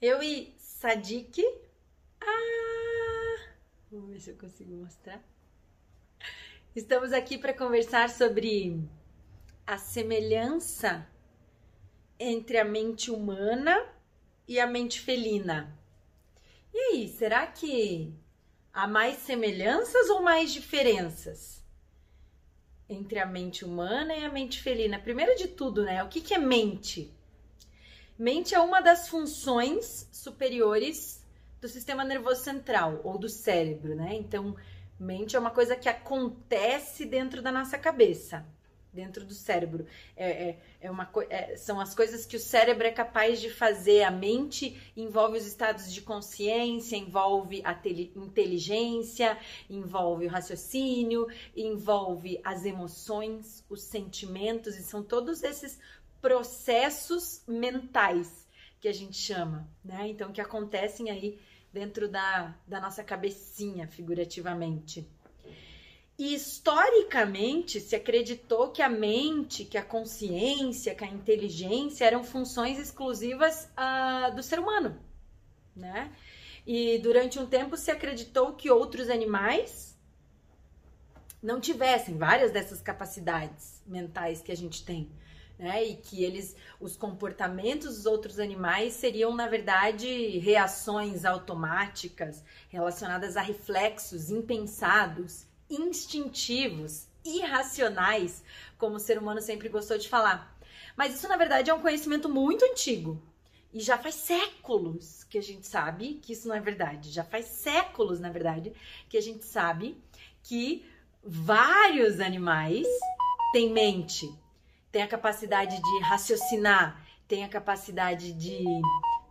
Eu e Sadiq. Ah! Vamos ver se eu consigo mostrar. Estamos aqui para conversar sobre a semelhança entre a mente humana e a mente felina. E aí, será que há mais semelhanças ou mais diferenças entre a mente humana e a mente felina? Primeiro de tudo, né? O que, que é mente? Mente é uma das funções superiores do sistema nervoso central ou do cérebro, né? Então, mente é uma coisa que acontece dentro da nossa cabeça, dentro do cérebro. É, é, é uma, é, são as coisas que o cérebro é capaz de fazer. A mente envolve os estados de consciência, envolve a inteligência, envolve o raciocínio, envolve as emoções, os sentimentos, e são todos esses processos mentais que a gente chama, né? Então, que acontecem aí dentro da, da nossa cabecinha, figurativamente. E historicamente se acreditou que a mente, que a consciência, que a inteligência eram funções exclusivas uh, do ser humano, né? E durante um tempo se acreditou que outros animais não tivessem várias dessas capacidades mentais que a gente tem né? E que eles, os comportamentos dos outros animais seriam, na verdade, reações automáticas relacionadas a reflexos impensados, instintivos, irracionais, como o ser humano sempre gostou de falar. Mas isso, na verdade, é um conhecimento muito antigo. E já faz séculos que a gente sabe que isso não é verdade. Já faz séculos, na verdade, que a gente sabe que vários animais têm mente, tem a capacidade de raciocinar, tem a capacidade de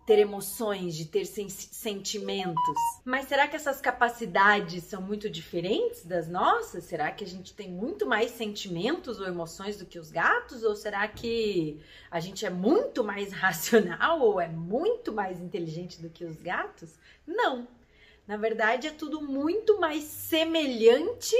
ter emoções, de ter sen sentimentos. Mas será que essas capacidades são muito diferentes das nossas? Será que a gente tem muito mais sentimentos ou emoções do que os gatos? Ou será que a gente é muito mais racional ou é muito mais inteligente do que os gatos? Não. Na verdade, é tudo muito mais semelhante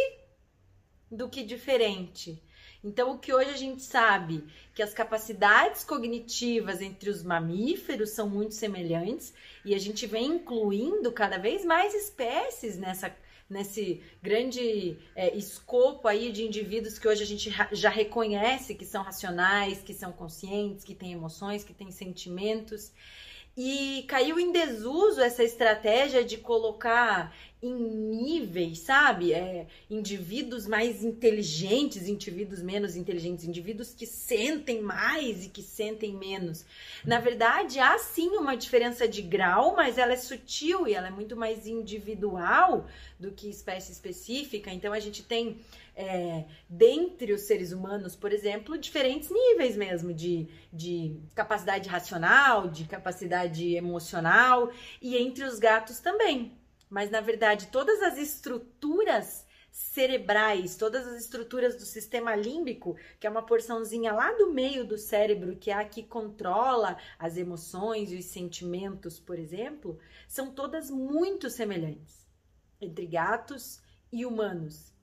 do que diferente. Então, o que hoje a gente sabe que as capacidades cognitivas entre os mamíferos são muito semelhantes e a gente vem incluindo cada vez mais espécies nessa nesse grande é, escopo aí de indivíduos que hoje a gente já reconhece que são racionais, que são conscientes, que têm emoções, que têm sentimentos. E caiu em desuso essa estratégia de colocar em níveis, sabe? É, indivíduos mais inteligentes, indivíduos menos inteligentes, indivíduos que sentem mais e que sentem menos. Na verdade, há sim uma diferença de grau, mas ela é sutil e ela é muito mais individual do que espécie específica. Então, a gente tem, é, dentre os seres humanos, por exemplo, diferentes níveis mesmo de, de capacidade racional, de capacidade emocional, e entre os gatos também mas na verdade todas as estruturas cerebrais, todas as estruturas do sistema límbico, que é uma porçãozinha lá do meio do cérebro, que é a que controla as emoções e os sentimentos, por exemplo, são todas muito semelhantes entre gatos e humanos.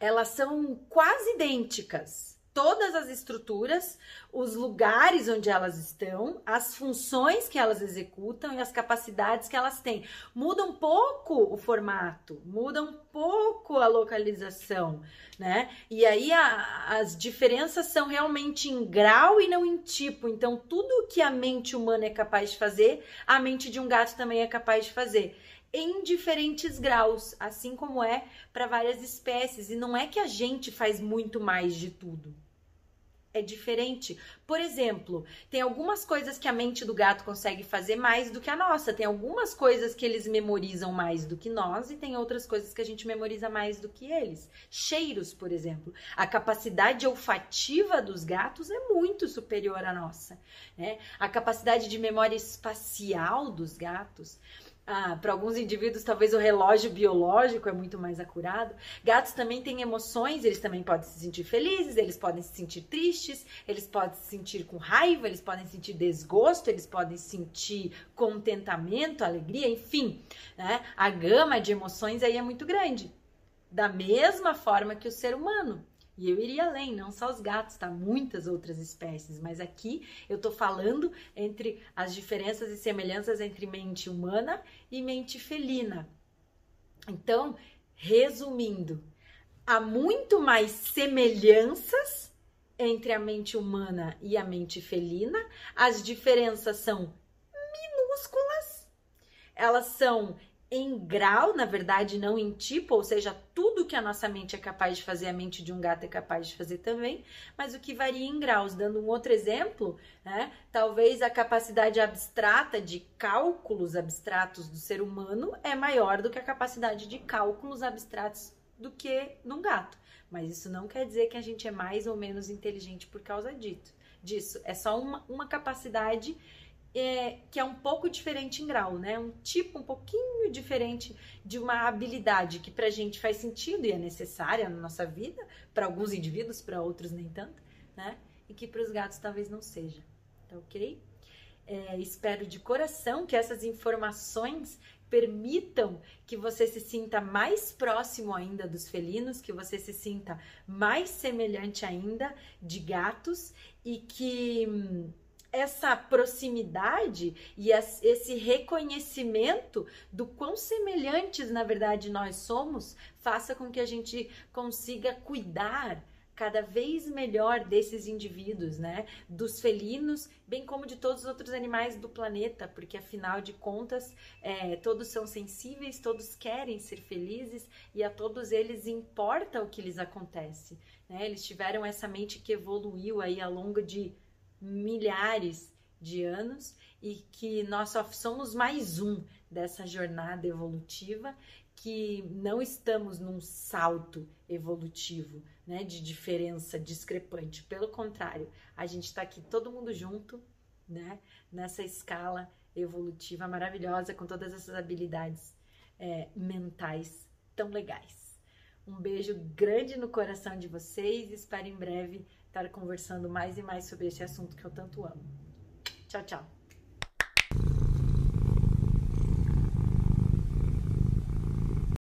Elas são quase idênticas todas as estruturas, os lugares onde elas estão, as funções que elas executam e as capacidades que elas têm. Muda um pouco o formato, muda um pouco a localização, né? E aí a, as diferenças são realmente em grau e não em tipo. Então, tudo que a mente humana é capaz de fazer, a mente de um gato também é capaz de fazer em diferentes graus, assim como é para várias espécies. E não é que a gente faz muito mais de tudo é diferente. Por exemplo, tem algumas coisas que a mente do gato consegue fazer mais do que a nossa. Tem algumas coisas que eles memorizam mais do que nós e tem outras coisas que a gente memoriza mais do que eles. Cheiros, por exemplo. A capacidade olfativa dos gatos é muito superior à nossa. Né? A capacidade de memória espacial dos gatos ah, para alguns indivíduos, talvez o relógio biológico é muito mais acurado. Gatos também têm emoções, eles também podem se sentir felizes, eles podem se sentir tristes, eles podem se sentir com raiva, eles podem sentir desgosto, eles podem sentir contentamento, alegria, enfim. Né? A gama de emoções aí é muito grande. Da mesma forma que o ser humano. E eu iria além, não só os gatos, tá? Muitas outras espécies, mas aqui eu tô falando entre as diferenças e semelhanças entre mente humana e mente felina. Então, resumindo, há muito mais semelhanças entre a mente humana e a mente felina. As diferenças são minúsculas. Elas são em grau, na verdade, não em tipo, ou seja, tudo que a nossa mente é capaz de fazer, a mente de um gato é capaz de fazer também, mas o que varia em graus. Dando um outro exemplo, né? Talvez a capacidade abstrata de cálculos abstratos do ser humano é maior do que a capacidade de cálculos abstratos do que num gato. Mas isso não quer dizer que a gente é mais ou menos inteligente por causa disso. É só uma, uma capacidade é, que é um pouco diferente em grau, né? Um tipo um pouquinho diferente de uma habilidade que pra gente faz sentido e é necessária na nossa vida, para alguns indivíduos, para outros nem tanto, né? E que para os gatos talvez não seja, tá ok? É, espero de coração que essas informações permitam que você se sinta mais próximo ainda dos felinos, que você se sinta mais semelhante ainda de gatos e que hum, essa proximidade e esse reconhecimento do quão semelhantes na verdade nós somos faça com que a gente consiga cuidar cada vez melhor desses indivíduos, né? Dos felinos, bem como de todos os outros animais do planeta, porque afinal de contas, é, todos são sensíveis, todos querem ser felizes e a todos eles importa o que lhes acontece, né? Eles tiveram essa mente que evoluiu aí ao longo de milhares de anos e que nós só somos mais um dessa jornada evolutiva, que não estamos num salto evolutivo, né, de diferença discrepante. Pelo contrário, a gente está aqui todo mundo junto, né, nessa escala evolutiva maravilhosa com todas essas habilidades é, mentais tão legais. Um beijo grande no coração de vocês. Espero em breve estar conversando mais e mais sobre esse assunto que eu tanto amo. Tchau, tchau.